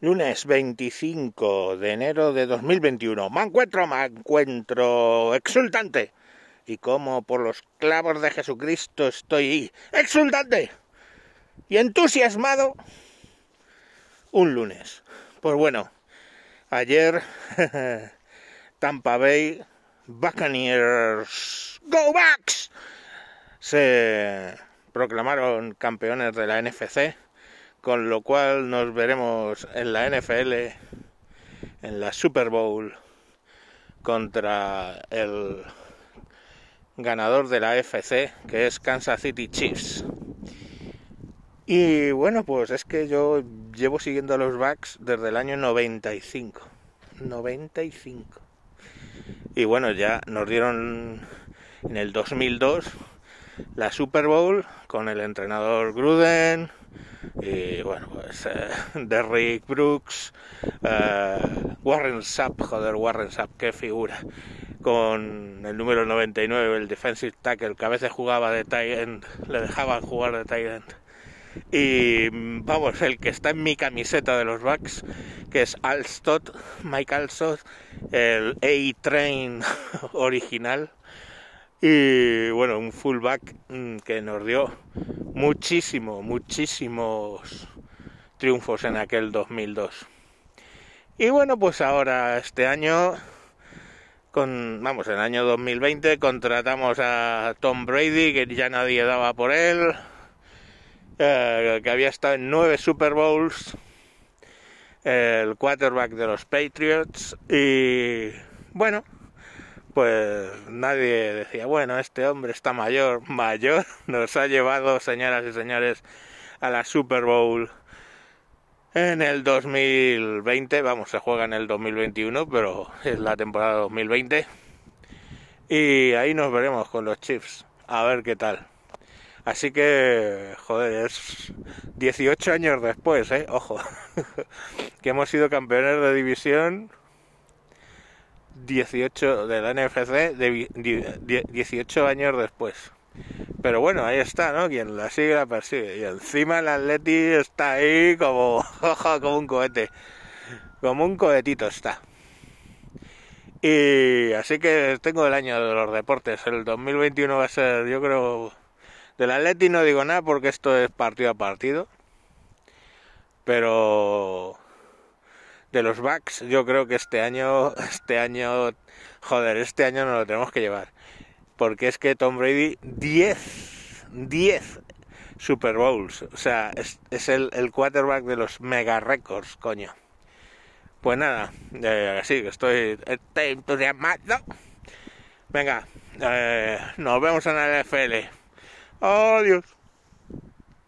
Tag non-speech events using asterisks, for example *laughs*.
Lunes 25 de enero de 2021. Me encuentro, me encuentro exultante. Y como por los clavos de Jesucristo estoy exultante y entusiasmado un lunes. Pues bueno, ayer *laughs* Tampa Bay Buccaneers Go Backs se proclamaron campeones de la NFC con lo cual nos veremos en la NFL, en la Super Bowl, contra el ganador de la FC, que es Kansas City Chiefs. Y bueno, pues es que yo llevo siguiendo a los Bucks desde el año 95. 95. Y bueno, ya nos dieron en el 2002 la Super Bowl con el entrenador Gruden, y bueno, pues eh, Derrick Brooks, eh, Warren Sapp, joder, Warren Sapp, qué figura. Con el número 99, el defensive tackle, que a veces jugaba de tight end, le dejaban jugar de tight end. Y vamos, el que está en mi camiseta de los Bucks, que es Alstott, Mike Alstott, el A-Train *laughs* original. Y bueno, un fullback mm, que nos dio muchísimo, muchísimos triunfos en aquel 2002. Y bueno, pues ahora este año, con, vamos, en el año 2020 contratamos a Tom Brady, que ya nadie daba por él, eh, que había estado en nueve Super Bowls, el quarterback de los Patriots, y bueno, pues nadie decía, bueno, este hombre está mayor, mayor, *laughs* nos ha llevado, señoras y señores, a la Super Bowl en el 2020, vamos, se juega en el 2021, pero es la temporada 2020. Y ahí nos veremos con los Chiefs, a ver qué tal. Así que, joder, es 18 años después, ¿eh? Ojo, *laughs* que hemos sido campeones de división 18 de la NFC, de 18 años después. Pero bueno, ahí está, ¿no? Quien la sigue la persigue. Y encima el Atleti está ahí como, *laughs* como un cohete. Como un cohetito está. Y así que tengo el año de los deportes. El 2021 va a ser, yo creo, del Atleti no digo nada porque esto es partido a partido. Pero de los Bucks, yo creo que este año, *laughs* este año, joder, este año no lo tenemos que llevar. Porque es que Tom Brady, 10, 10 Super Bowls. O sea, es, el, el, quarterback de los mega records, coño. Pues nada, eh, sí, estoy, estoy entusiasmado. Venga, eh, nos vemos en la NFL. Adiós.